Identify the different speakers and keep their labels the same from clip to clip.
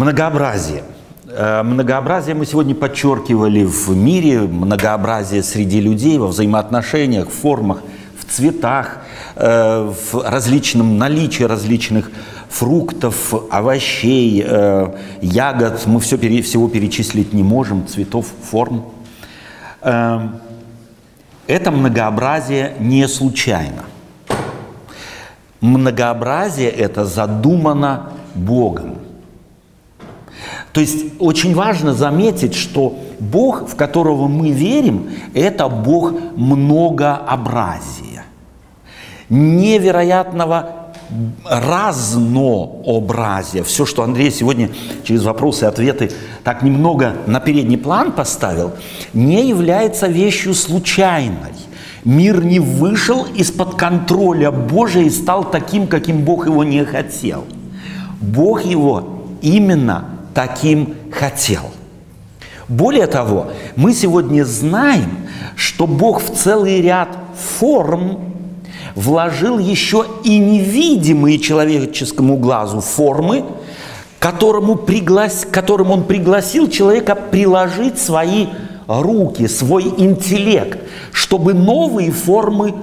Speaker 1: Многообразие. Э, многообразие мы сегодня подчеркивали в мире, многообразие среди людей, во взаимоотношениях, в формах, в цветах, э, в различном наличии различных фруктов, овощей, э, ягод. Мы все, всего перечислить не можем, цветов, форм. Это многообразие не случайно. Многообразие это задумано Богом. То есть очень важно заметить, что Бог, в которого мы верим, это Бог многообразия, невероятного разнообразия. Все, что Андрей сегодня через вопросы и ответы так немного на передний план поставил, не является вещью случайной. Мир не вышел из-под контроля Божия и стал таким, каким Бог его не хотел. Бог его именно таким хотел. Более того, мы сегодня знаем, что Бог в целый ряд форм вложил еще и невидимые человеческому глазу формы, которому приглас... которым он пригласил человека приложить свои руки, свой интеллект, чтобы новые формы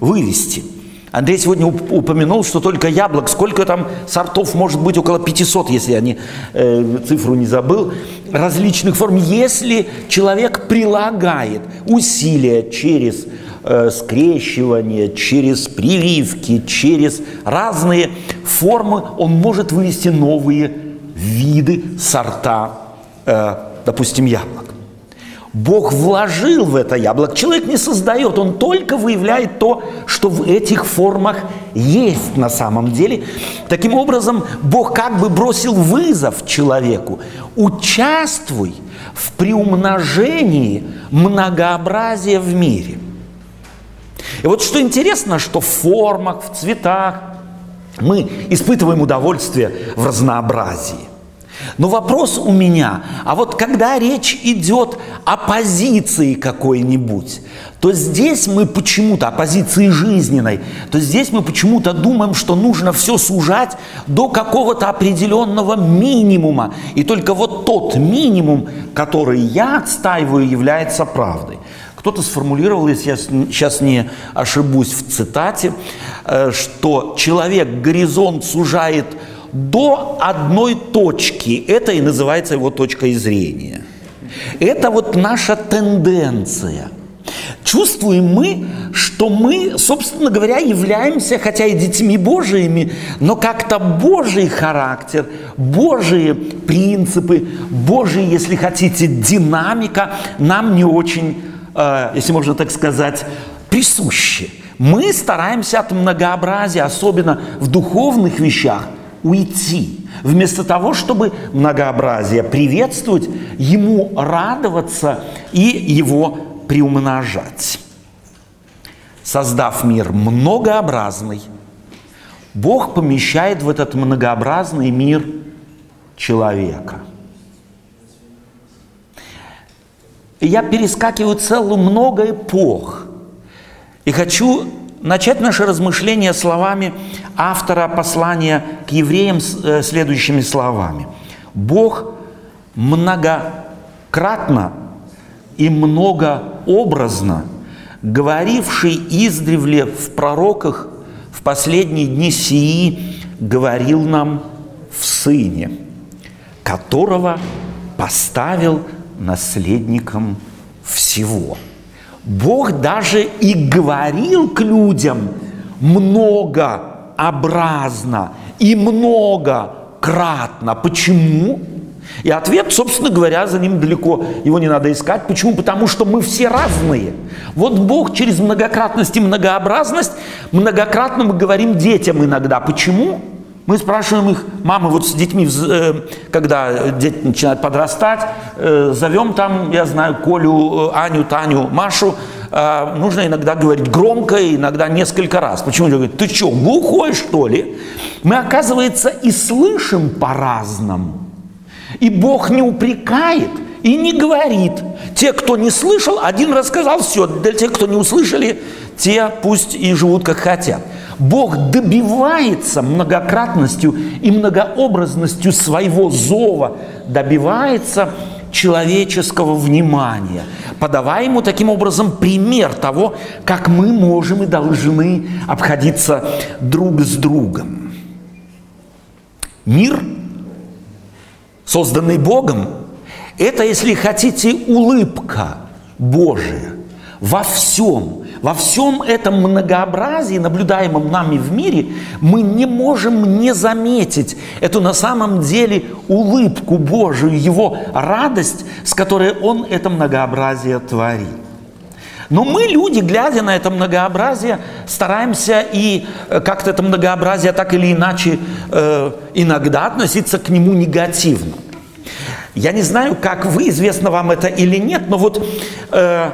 Speaker 1: вывести – Андрей сегодня упомянул, что только яблок, сколько там сортов, может быть около 500, если я не, э, цифру не забыл, различных форм. Если человек прилагает усилия через э, скрещивание, через прививки, через разные формы, он может вывести новые виды, сорта, э, допустим, яблок. Бог вложил в это яблоко. Человек не создает, он только выявляет то, что в этих формах есть на самом деле. Таким образом, Бог как бы бросил вызов человеку. Участвуй в приумножении многообразия в мире. И вот что интересно, что в формах, в цветах мы испытываем удовольствие в разнообразии. Но вопрос у меня, а вот когда речь идет о позиции какой-нибудь, то здесь мы почему-то, о позиции жизненной, то здесь мы почему-то думаем, что нужно все сужать до какого-то определенного минимума. И только вот тот минимум, который я отстаиваю, является правдой. Кто-то сформулировал, если я сейчас не ошибусь в цитате, э, что человек горизонт сужает до одной точки. Это и называется его точкой зрения. Это вот наша тенденция. Чувствуем мы, что мы, собственно говоря, являемся, хотя и детьми Божиими, но как-то Божий характер, Божьи принципы, Божий, если хотите, динамика нам не очень, э, если можно так сказать, присущи. Мы стараемся от многообразия, особенно в духовных вещах – уйти. Вместо того, чтобы многообразие приветствовать, ему радоваться и его приумножать. Создав мир многообразный, Бог помещает в этот многообразный мир человека. Я перескакиваю целую много эпох. И хочу начать наше размышление словами автора послания к евреям э, следующими словами. Бог многократно и многообразно говоривший издревле в пророках в последние дни сии, говорил нам в Сыне, которого поставил наследником всего – Бог даже и говорил к людям многообразно и многократно. Почему? И ответ, собственно говоря, за ним далеко его не надо искать. Почему? Потому что мы все разные. Вот Бог через многократность и многообразность, многократно мы говорим детям иногда. Почему? Мы спрашиваем их, мамы, вот с детьми, э, когда дети начинают подрастать, э, зовем там, я знаю, Колю, э, Аню, Таню, Машу, нужно иногда говорить громко, иногда несколько раз. Почему люди говорят, ты что, глухой что ли? Мы, оказывается, и слышим по-разному. И Бог не упрекает, и не говорит. Те, кто не слышал, один рассказал, все. Для тех, кто не услышали, те пусть и живут как хотят. Бог добивается многократностью и многообразностью своего зова, добивается человеческого внимания, подавая ему таким образом пример того, как мы можем и должны обходиться друг с другом. Мир, созданный Богом, это, если хотите, улыбка Божия во всем – во всем этом многообразии, наблюдаемом нами в мире, мы не можем не заметить эту на самом деле улыбку Божию, Его радость, с которой Он это многообразие творит. Но мы, люди, глядя на это многообразие, стараемся и э, как-то это многообразие так или иначе э, иногда относиться к нему негативно. Я не знаю, как вы, известно вам это или нет, но вот э,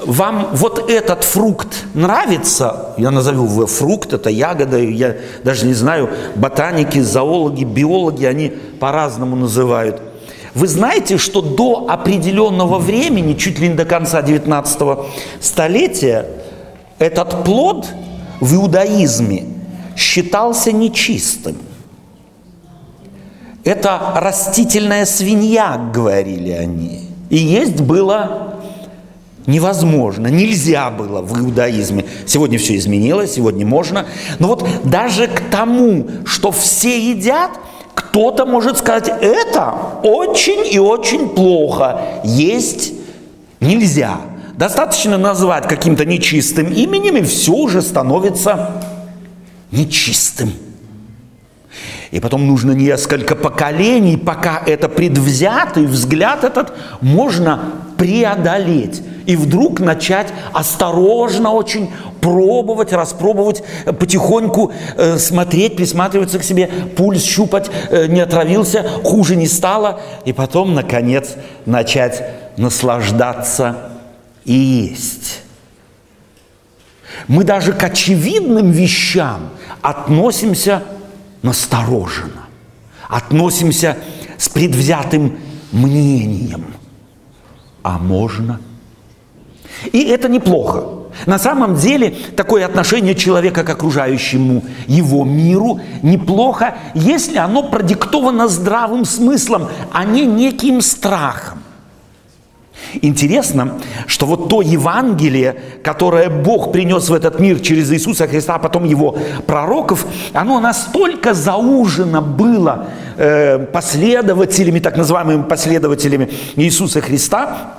Speaker 1: вам вот этот фрукт нравится, я назову его фрукт, это ягода, я даже не знаю, ботаники, зоологи, биологи, они по-разному называют. Вы знаете, что до определенного времени, чуть ли не до конца 19 столетия, этот плод в иудаизме считался нечистым. Это растительная свинья, говорили они. И есть было Невозможно, нельзя было в иудаизме. Сегодня все изменилось, сегодня можно. Но вот даже к тому, что все едят, кто-то может сказать, это очень и очень плохо, есть нельзя. Достаточно назвать каким-то нечистым именем, и все уже становится нечистым. И потом нужно несколько поколений, пока это предвзятый взгляд этот можно преодолеть и вдруг начать осторожно очень пробовать, распробовать, э, потихоньку э, смотреть, присматриваться к себе, пульс щупать, э, не отравился, хуже не стало, и потом, наконец, начать наслаждаться и есть. Мы даже к очевидным вещам относимся настороженно, относимся с предвзятым мнением. А можно – и это неплохо. На самом деле такое отношение человека к окружающему его миру неплохо, если оно продиктовано здравым смыслом, а не неким страхом. Интересно, что вот то Евангелие, которое Бог принес в этот мир через Иисуса Христа, а потом его пророков, оно настолько заужено было э, последователями, так называемыми последователями Иисуса Христа,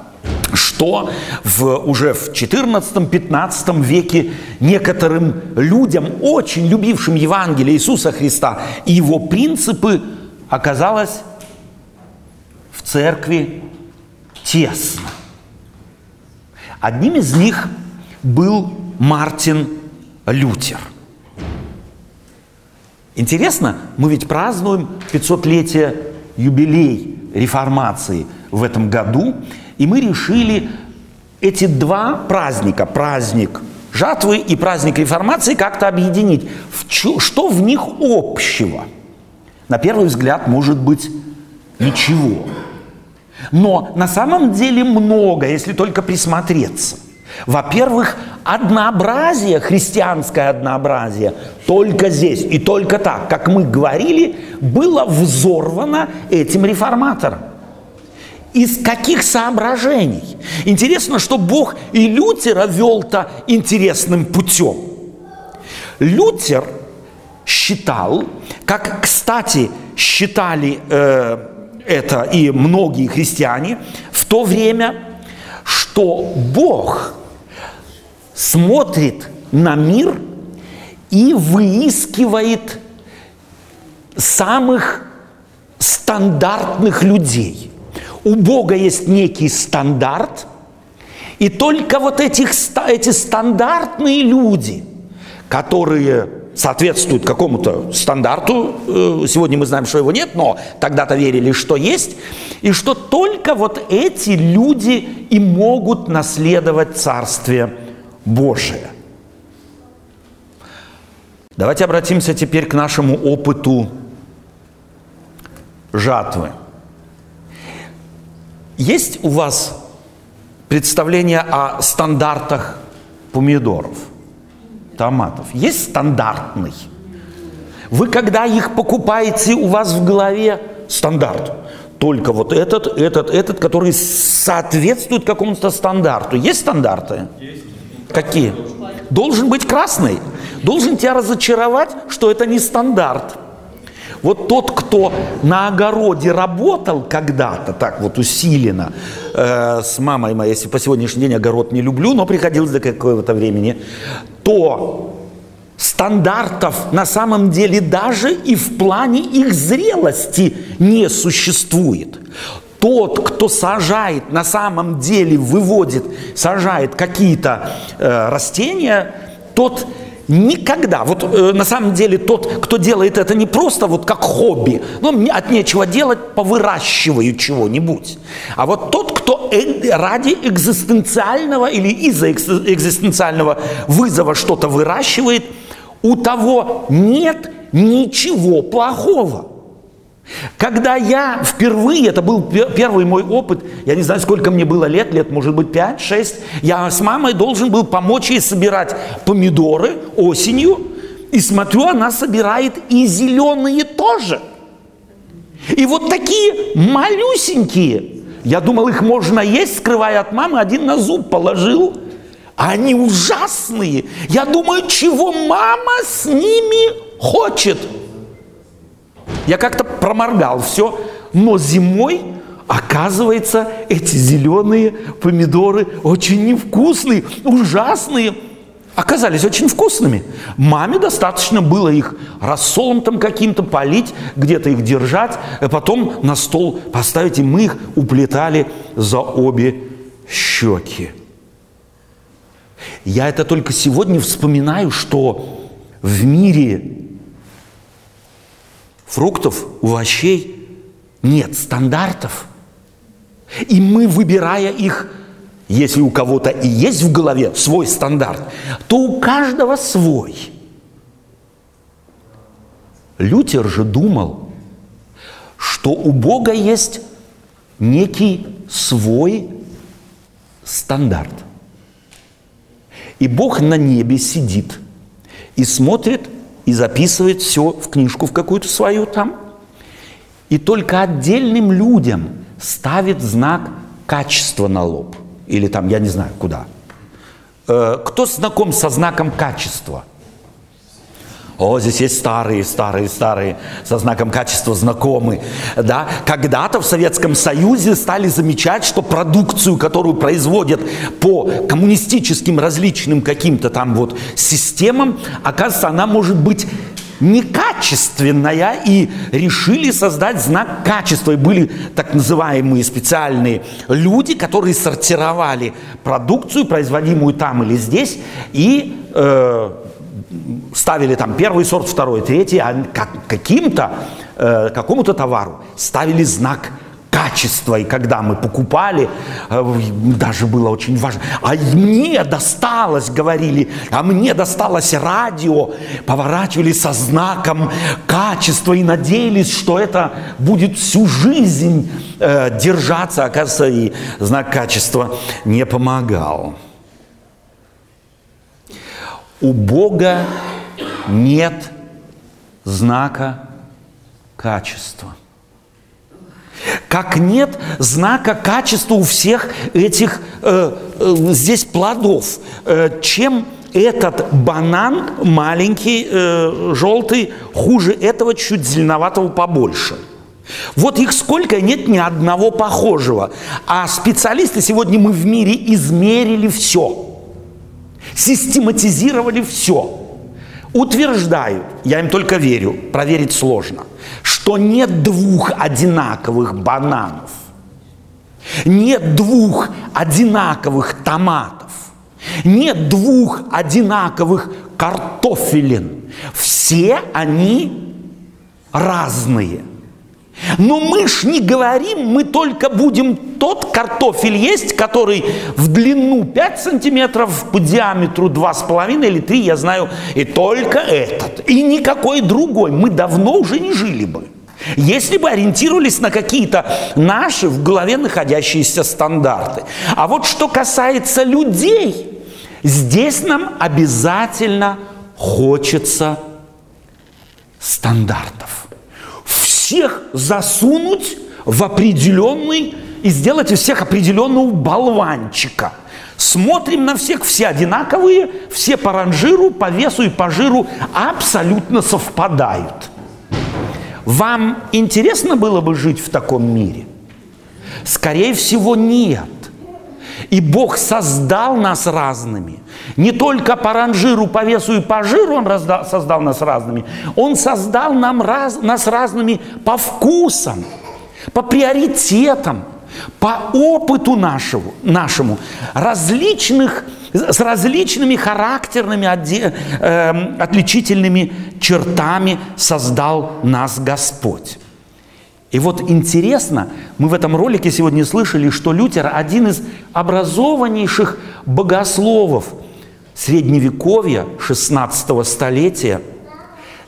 Speaker 1: что в, уже в 14-15 веке некоторым людям, очень любившим Евангелие Иисуса Христа и его принципы, оказалось в церкви тесно. Одним из них был Мартин Лютер. Интересно, мы ведь празднуем 500-летие юбилей реформации в этом году, и мы решили эти два праздника, праздник жатвы и праздник реформации, как-то объединить. Что в них общего? На первый взгляд, может быть, ничего. Но на самом деле много, если только присмотреться. Во-первых, однообразие, христианское однообразие, только здесь и только так, как мы говорили, было взорвано этим реформатором. Из каких соображений? Интересно, что Бог и Лютера вел-то интересным путем. Лютер считал, как, кстати, считали э, это и многие христиане в то время, что Бог смотрит на мир и выискивает самых стандартных людей – у Бога есть некий стандарт, и только вот этих, эти стандартные люди, которые соответствуют какому-то стандарту, э, сегодня мы знаем, что его нет, но тогда-то верили, что есть, и что только вот эти люди и могут наследовать Царствие Божие. Давайте обратимся теперь к нашему опыту жатвы – Есть у вас представление о стандартах помидоров, томатов? Есть стандартный? Вы когда их покупаете, у вас в голове стандарт. Только вот этот, этот, этот, который соответствует какому-то стандарту. Есть стандарты? Есть. Какие? Должен быть красный. Должен тебя разочаровать, что это не стандарт. Вот тот, кто на огороде работал когда-то, так вот усиленно, э, с мамой моей, если по сегодняшний день огород не люблю, но приходилось до какого-то времени, то стандартов на самом деле даже и в плане их зрелости не существует. Тот, кто сажает, на самом деле выводит, сажает какие-то э, растения, тот никогда, вот э, на самом деле тот, кто делает это не просто вот как хобби, ну, от нечего делать, повыращиваю чего-нибудь, а вот тот, кто э, ради экзистенциального или из-за экзистенциального вызова что-то выращивает – у того нет ничего плохого. Когда я впервые, это был первый мой опыт, я не знаю, сколько мне было лет, лет, может быть, 5-6, я с мамой должен был помочь ей собирать помидоры осенью, и смотрю, она собирает и зеленые тоже. И вот такие малюсенькие, я думал, их можно есть, скрывая от мамы, один на зуб положил – они ужасные. Я думаю, чего мама с ними хочет. Я как-то проморгал все, но зимой, оказывается, эти зеленые помидоры очень невкусные, ужасные. Оказались очень вкусными. Маме достаточно было их рассолом там каким-то полить, где-то их держать, а потом на стол поставить, и мы их уплетали за обе щеки. Я это только сегодня вспоминаю, что в мире фруктов, овощей нет стандартов. И мы, выбирая их, если у кого-то и есть в голове свой стандарт, то у каждого свой. Лютер же думал, что у Бога есть некий свой стандарт. И Бог на небе сидит и смотрит, и записывает все в книжку в какую-то свою там. И только отдельным людям ставит знак качества на лоб. Или там, я не знаю, куда. Э, кто знаком со знаком качества – о, здесь есть старые, старые, старые, со знаком качества знакомые. Да? Когда-то в Советском Союзе стали замечать, что продукцию, которую производят по коммунистическим различным каким-то там вот системам, оказывается, она может быть некачественная, и решили создать знак качества. И были так называемые специальные люди, которые сортировали продукцию, производимую там или здесь, и э, ставили там первый сорт, второй, третий, а как, каким-то, э, какому-то товару ставили знак качества. И когда мы покупали, э, даже было очень важно. А мне досталось, говорили, а мне досталось радио. Поворачивали со знаком качества и надеялись, что это будет всю жизнь э, держаться. Оказывается, и знак качества не помогал. У Бога нет знака качества. Как нет знака качества у всех этих э, э, здесь плодов. Э, чем этот банан маленький, э, желтый, хуже этого чуть зеленоватого побольше. Вот их сколько, нет ни одного похожего. А специалисты сегодня мы в мире измерили все систематизировали все. Утверждают, я им только верю, проверить сложно, что нет двух одинаковых бананов, нет двух одинаковых томатов, нет двух одинаковых картофелин. Все они разные – но мы ж не говорим, мы только будем тот картофель есть, который в длину 5 сантиметров, по диаметру 2,5 или 3, я знаю, и только этот, и никакой другой. Мы давно уже не жили бы. если бы ориентировались на какие-то наши в голове находящиеся стандарты. А вот что касается людей, здесь нам обязательно хочется стандартов. Всех засунуть в определенный и сделать из всех определенного болванчика. Смотрим на всех, все одинаковые, все по ранжиру, по весу и по жиру абсолютно совпадают. Вам интересно было бы жить в таком мире? Скорее всего, нет. И Бог создал нас разными. Не только по ранжиру, по весу и по жиру Он раздал, создал нас разными. Он создал нам раз, нас разными по вкусам, по приоритетам, по опыту нашему, нашему различных, с различными характерными э, отличительными чертами создал нас Господь. И вот интересно, мы в этом ролике сегодня слышали, что Лютер один из образованнейших богословов средневековья 16 столетия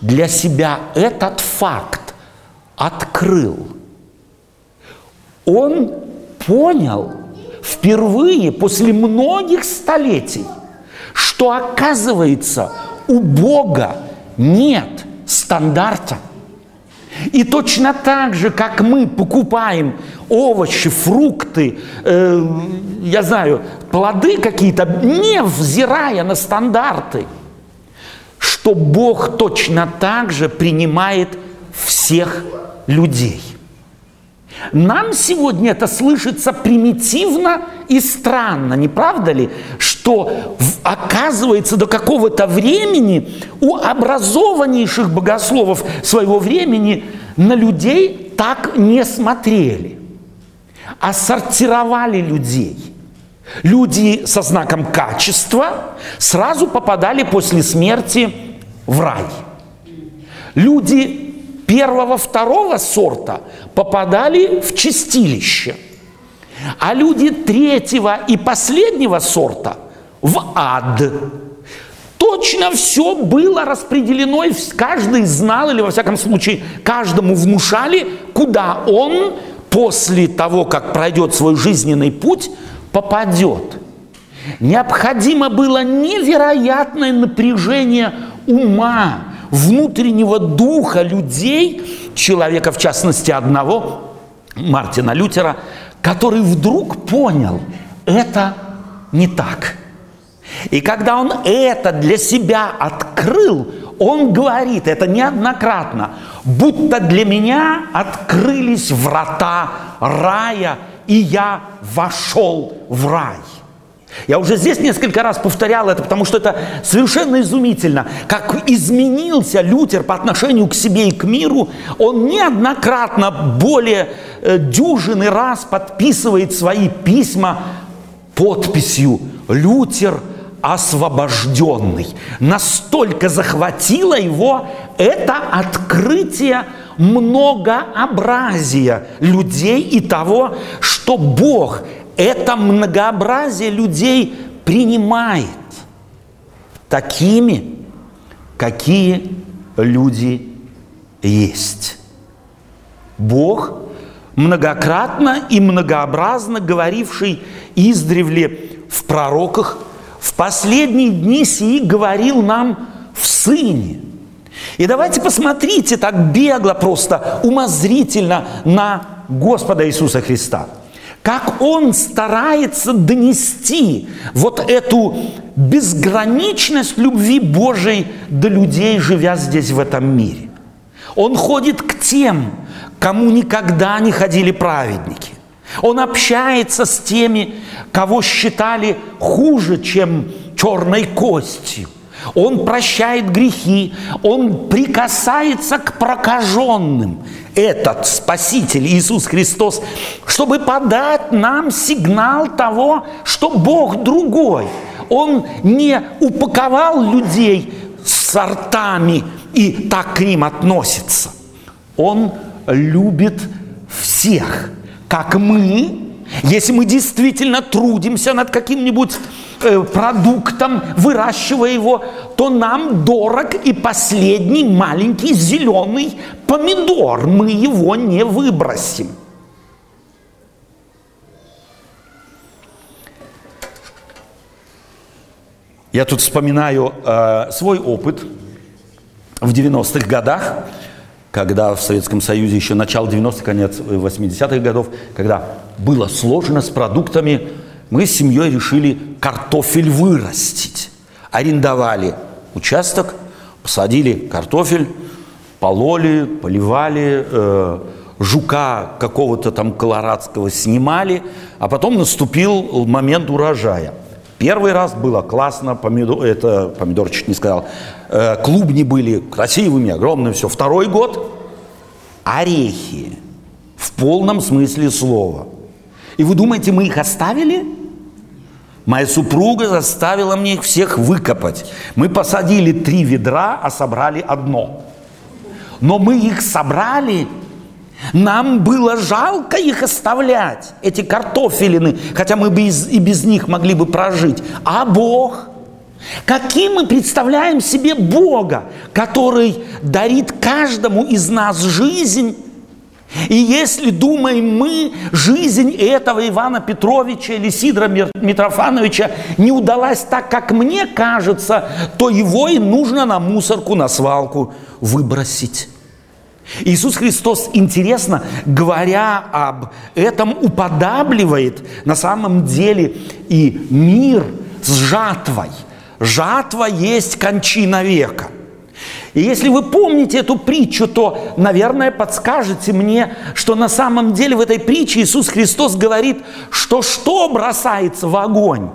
Speaker 1: для себя этот факт открыл. Он понял впервые после многих столетий, что оказывается у Бога нет стандарта – и точно так же, как мы покупаем овощи, фрукты, э, я знаю, плоды какие-то, не взирая на стандарты, что Бог точно так же принимает всех людей. Нам сегодня это слышится примитивно и странно, не правда ли? Что оказывается до какого-то времени у образованнейших богословов своего времени на людей так не смотрели, а сортировали людей. Люди со знаком качества сразу попадали после смерти в рай. Люди первого, второго сорта попадали в чистилище, а люди третьего и последнего сорта в ад. Точно все было распределено, и каждый знал, или во всяком случае каждому внушали, куда он после того, как пройдет свой жизненный путь, попадет. Необходимо было невероятное напряжение ума, внутреннего духа людей, человека в частности одного, Мартина Лютера, который вдруг понял, это не так. И когда он это для себя открыл, он говорит это неоднократно, будто для меня открылись врата рая, и я вошел в рай. Я уже здесь несколько раз повторял это, потому что это совершенно изумительно, как изменился Лютер по отношению к себе и к миру. Он неоднократно более э, дюжины раз подписывает свои письма подписью «Лютер освобожденный». Настолько захватило его это открытие многообразия людей и того, что Бог – это многообразие людей принимает такими, какие люди есть. Бог, многократно и многообразно говоривший издревле в пророках, в последние дни сии говорил нам в Сыне. И давайте посмотрите так бегло, просто умозрительно на Господа Иисуса Христа – как он старается донести вот эту безграничность любви Божией до людей, живя здесь в этом мире. Он ходит к тем, кому никогда не ходили праведники. Он общается с теми, кого считали хуже, чем черной костью. Он прощает грехи, Он прикасается к прокаженным. Этот Спаситель Иисус Христос, чтобы подать нам сигнал того, что Бог другой. Он не упаковал людей сортами и так к ним относится. Он любит всех, как мы, если мы действительно трудимся над каким-нибудь э, продуктом, выращивая его, то нам дорог и последний маленький зеленый помидор. Мы его не выбросим. Я тут вспоминаю э, свой опыт в 90-х годах, когда в Советском Союзе еще начало 90-х, конец 80-х годов, когда было сложно с продуктами, мы с семьей решили картофель вырастить. Арендовали участок, посадили картофель, пололи, поливали, э, жука какого-то там колорадского снимали, а потом наступил момент урожая – Первый раз было классно, помидор, это помидор чуть не сказал, э, клубни были красивыми, огромными, все. Второй год орехи в полном смысле слова. И вы думаете, мы их оставили? Моя супруга заставила мне их всех выкопать. Мы посадили три ведра, а собрали одно. Но мы их собрали нам было жалко их оставлять, эти картофелины, хотя мы бы и без них могли бы прожить. А Бог? Каким мы представляем себе Бога, который дарит каждому из нас жизнь? И если думаем мы, жизнь этого Ивана Петровича или Сидора Митрофановича не удалась так, как мне кажется, то его и нужно на мусорку, на свалку выбросить. Иисус Христос, интересно, говоря об этом, уподабливает на самом деле и мир с жатвой. Жатва есть кончина века. И если вы помните эту притчу, то, наверное, подскажете мне, что на самом деле в этой притче Иисус Христос говорит, что что бросается в огонь?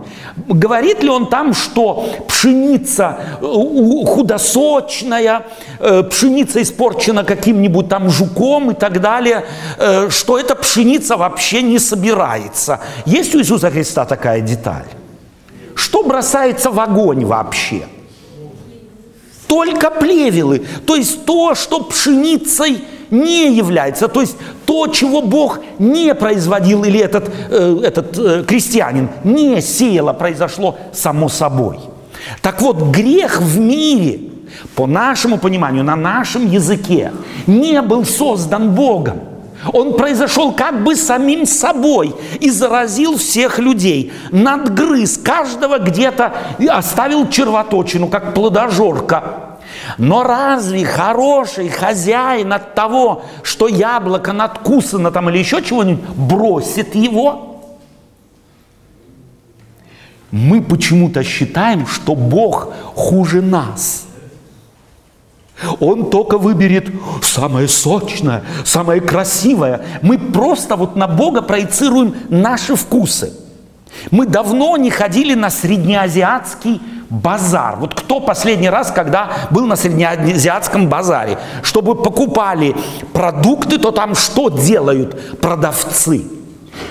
Speaker 1: Говорит ли он там, что пшеница э, худосочная, э, пшеница испорчена каким-нибудь там жуком и так далее, э, что эта пшеница вообще не собирается? Есть у Иисуса Христа такая деталь? Что бросается в огонь вообще? – только плевелы, то есть то, что пшеницей не является, то есть то, чего Бог не производил, или этот, э, этот э, крестьянин не сеял, а произошло само собой. Так вот, грех в мире, по нашему пониманию, на нашем языке, не был создан Богом. Он произошел как бы самим собой и заразил всех людей. Надгрыз каждого где-то оставил червоточину, как плодожорка. Но разве хороший хозяин от того, что яблоко надкусано там или еще чего-нибудь, бросит его? Мы почему-то считаем, что Бог хуже нас – он только выберет самое сочное, самое красивое. Мы просто вот на Бога проецируем наши вкусы. Мы давно не ходили на среднеазиатский базар. Вот кто последний раз, когда был на среднеазиатском базаре, чтобы покупали продукты, то там что делают продавцы?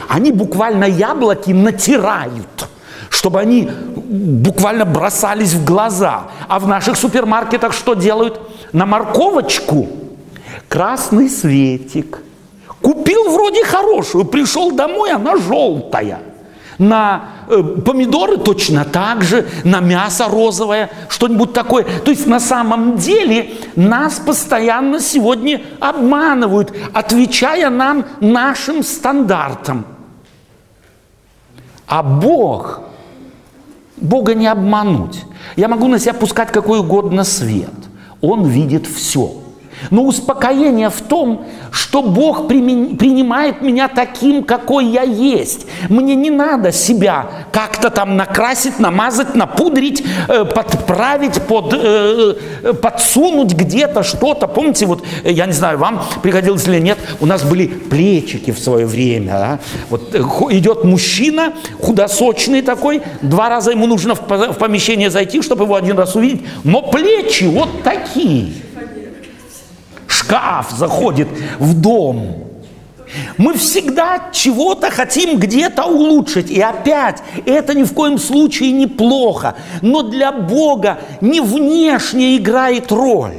Speaker 1: Они буквально яблоки натирают чтобы они буквально бросались в глаза. А в наших супермаркетах что делают? на морковочку красный светик. Купил вроде хорошую, пришел домой, она желтая. На э, помидоры точно так же, на мясо розовое, что-нибудь такое. То есть на самом деле нас постоянно сегодня обманывают, отвечая нам нашим стандартам. А Бог, Бога не обмануть. Я могу на себя пускать какой угодно свет – он видит все. Но успокоение в том, что Бог принимает меня таким, какой я есть. Мне не надо себя как-то там накрасить, намазать, напудрить, э, подправить, под, э, э, подсунуть где-то что-то. Помните, вот, я не знаю, вам приходилось или нет, у нас были плечики в свое время. Да? Вот идет мужчина, худосочный такой, два раза ему нужно в помещение зайти, чтобы его один раз увидеть, но плечи вот такие шкаф заходит в дом. Мы всегда чего-то хотим где-то улучшить. И опять, это ни в коем случае не плохо. Но для Бога не внешне играет роль.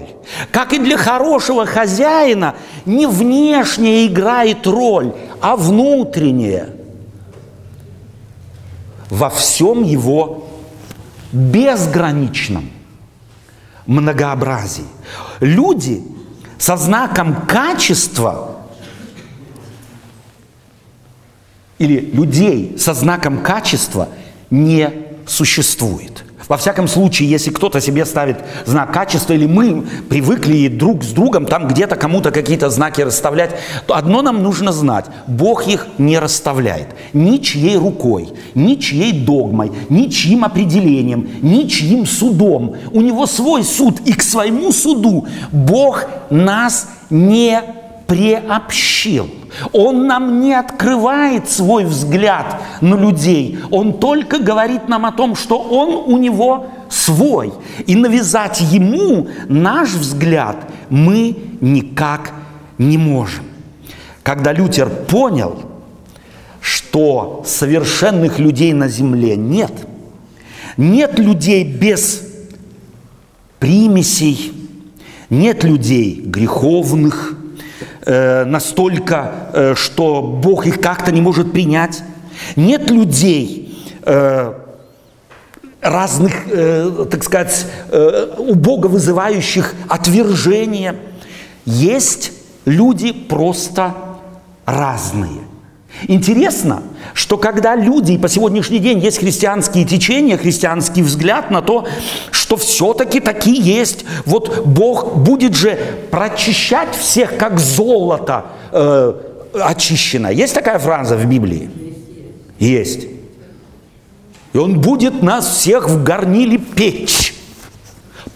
Speaker 1: Как и для хорошего хозяина, не внешне играет роль, а внутренняя. во всем его безграничном многообразии. Люди со знаком качества или людей со знаком качества не существует. Во всяком случае, если кто-то себе ставит знак качества, или мы привыкли друг с другом там где-то кому-то какие-то знаки расставлять, то одно нам нужно знать. Бог их не расставляет. Ничьей рукой, ничьей догмой, ничьим определением, ничьим судом. У него свой суд, и к своему суду Бог нас не приобщил. Он нам не открывает свой взгляд на людей. Он только говорит нам о том, что он у него свой. И навязать ему наш взгляд мы никак не можем. Когда Лютер понял, что совершенных людей на земле нет, нет людей без примесей, нет людей греховных, э, настолько, э, что Бог их как-то не может принять. Нет людей э, разных, так сказать, у Бога вызывающих отвержения. Есть люди просто разные. Интересно, что когда люди, и по сегодняшний день есть христианские течения, христианский взгляд на то, что все-таки такие есть, вот Бог будет же прочищать всех, как золото э, очищено. Есть такая фраза в Библии? Есть. И Он будет нас всех в горниле печь,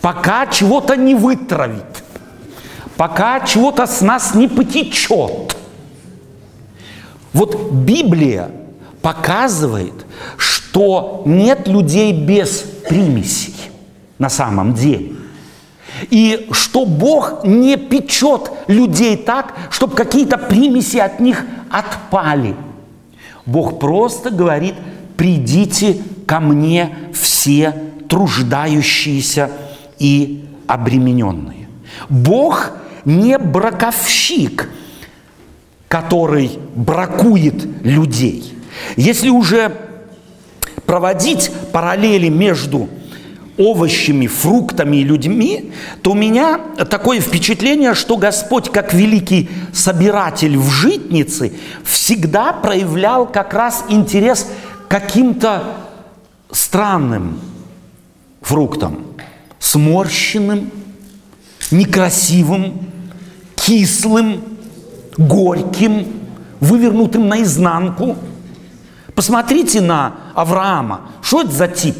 Speaker 1: пока чего-то не вытравит, пока чего-то с нас не потечет. Вот Библия показывает, что нет людей без примесей на самом деле. И что Бог не печет людей так, чтобы какие-то примеси от них отпали. Бог просто говорит, придите ко мне все труждающиеся и обремененные. Бог не браковщик – который бракует людей. Если уже проводить параллели между овощами, фруктами и людьми, то у меня такое впечатление, что Господь, как великий собиратель в житнице, всегда проявлял как раз интерес каким-то странным фруктам, сморщенным, некрасивым, кислым, горьким, вывернутым наизнанку. Посмотрите на Авраама. Что это за тип?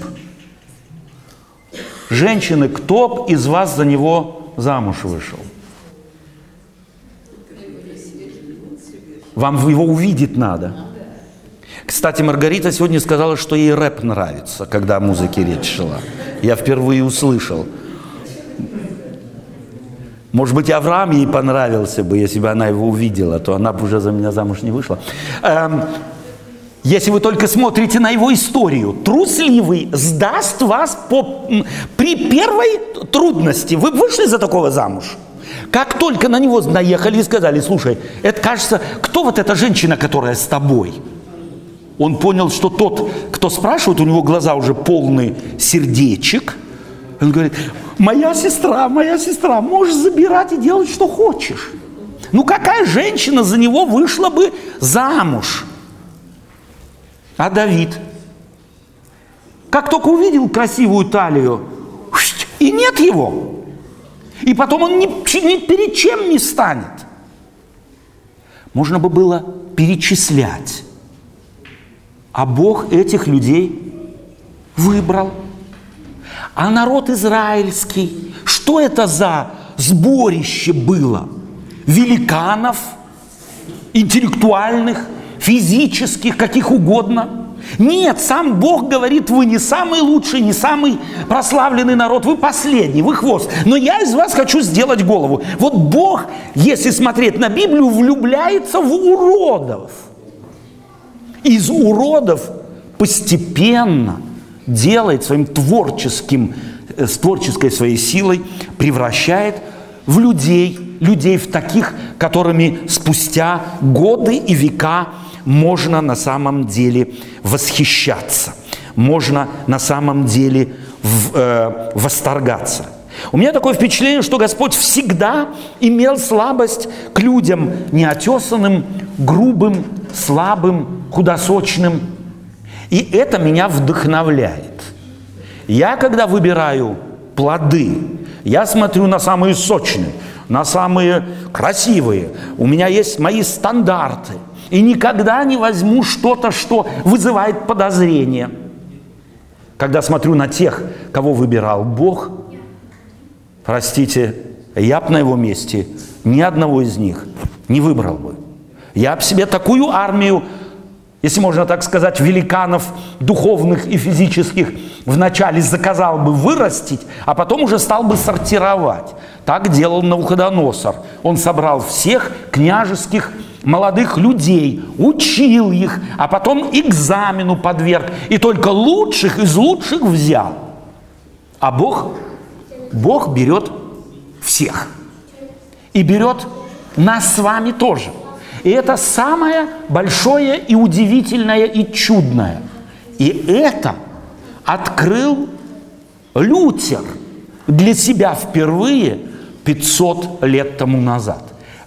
Speaker 1: Женщины, кто из вас за него замуж вышел? Вам его увидеть надо. Кстати, Маргарита сегодня сказала, что ей рэп нравится, когда о музыке речь шла. Я впервые услышал. Может быть, Авраам ей понравился бы, если бы она его увидела, то она бы уже за меня замуж не вышла. Эм, если вы только смотрите на его историю, трусливый сдаст вас по, при первой трудности. Вы вышли за такого замуж? Как только на него наехали и сказали, слушай, это кажется, кто вот эта женщина, которая с тобой? Он понял, что тот, кто спрашивает, у него глаза уже полные сердечек. Он говорит, моя сестра, моя сестра, можешь забирать и делать, что хочешь. Ну какая женщина за него вышла бы замуж? А Давид? Как только увидел красивую талию, и нет его. И потом он ни, ни перед чем не станет. Можно бы было перечислять. А Бог этих людей выбрал – а народ израильский, что это за сборище было? Великанов, интеллектуальных, физических, каких угодно. Нет, сам Бог говорит, вы не самый лучший, не самый прославленный народ, вы последний, вы хвост. Но я из вас хочу сделать голову. Вот Бог, если смотреть на Библию, влюбляется в уродов. Из уродов постепенно – делает своим творческим, э, с творческой своей силой, превращает в людей, людей в таких, которыми спустя годы и века можно на самом деле восхищаться. можно на самом деле в, э, восторгаться. У меня такое впечатление, что Господь всегда имел слабость к людям неотесанным, грубым, слабым, худосочным. И это меня вдохновляет. Я, когда выбираю плоды, я смотрю на самые сочные, на самые красивые. У меня есть мои стандарты. И никогда не возьму что-то, что вызывает подозрение. Когда смотрю на тех, кого выбирал Бог, простите, я бы на его месте ни одного из них не выбрал бы. Я бы себе такую армию, если можно так сказать, великанов духовных и физических вначале заказал бы вырастить, а потом уже стал бы сортировать. Так делал Навуходоносор. Он собрал всех княжеских молодых людей, учил их, а потом экзамену подверг. И только лучших из лучших взял. А Бог, Бог берет всех. И берет нас с вами тоже. И это самое большое и удивительное и чудное. И это открыл Лютер для себя впервые 500 лет тому назад.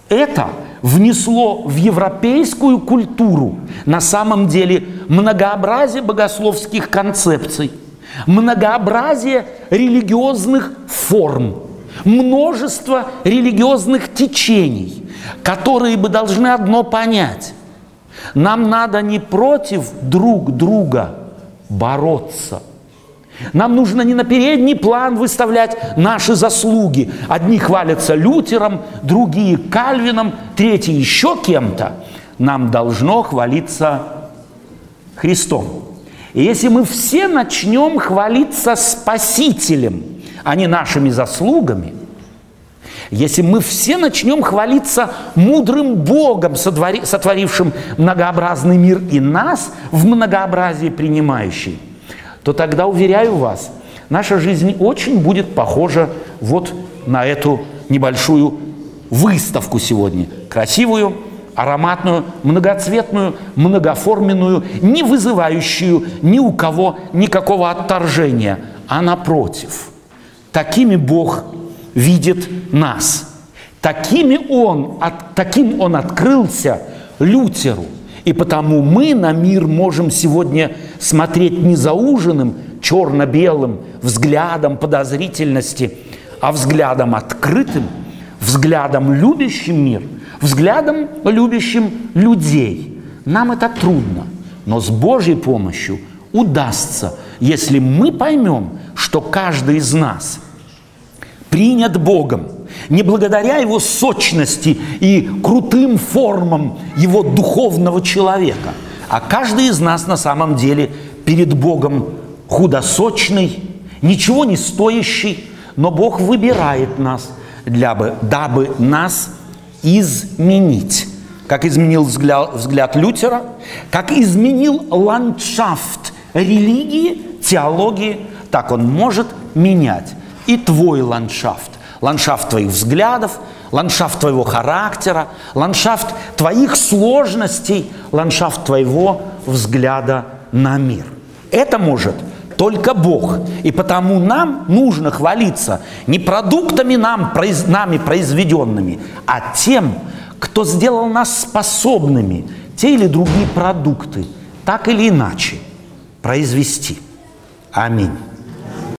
Speaker 1: Это внесло в европейскую культуру на самом деле многообразие богословских концепций, многообразие религиозных форм, множество религиозных течений, которые бы должны одно понять. Нам надо не против друг друга бороться – нам нужно не на передний план выставлять наши заслуги. Одни хвалятся Лютером, другие Кальвином, третьи еще кем-то. Нам должно хвалиться Христом. И если мы все начнем хвалиться Спасителем, а не нашими заслугами, если мы все начнем хвалиться мудрым Богом, сотворившим многообразный мир и нас в многообразии принимающий – то тогда, уверяю вас, наша жизнь очень будет похожа вот на эту небольшую выставку сегодня. Красивую, ароматную, многоцветную, многоформенную, не вызывающую ни у кого никакого отторжения, а напротив. Такими Бог видит нас. Такими он, таким Он открылся Лютеру – и потому мы на мир можем сегодня смотреть не зауженным черно-белым взглядом подозрительности, а взглядом открытым, взглядом любящим мир, взглядом любящим людей. Нам это трудно, но с Божьей помощью удастся, если мы поймем, что каждый из нас принят Богом – не благодаря его сочности и крутым формам его духовного человека, а каждый из нас на самом деле перед Богом худосочный, ничего не стоящий, но Бог выбирает нас, для бы, дабы нас изменить. Как изменил взгляд, взгляд Лютера, как изменил ландшафт религии, теологии, так он может менять и твой ландшафт ландшафт твоих взглядов, ландшафт твоего характера, ландшафт твоих сложностей, ландшафт твоего взгляда на мир. Это может только Бог. И потому нам нужно хвалиться не продуктами нам, произ, нами произведенными, а тем, кто сделал нас способными те или другие продукты так или иначе произвести. Аминь.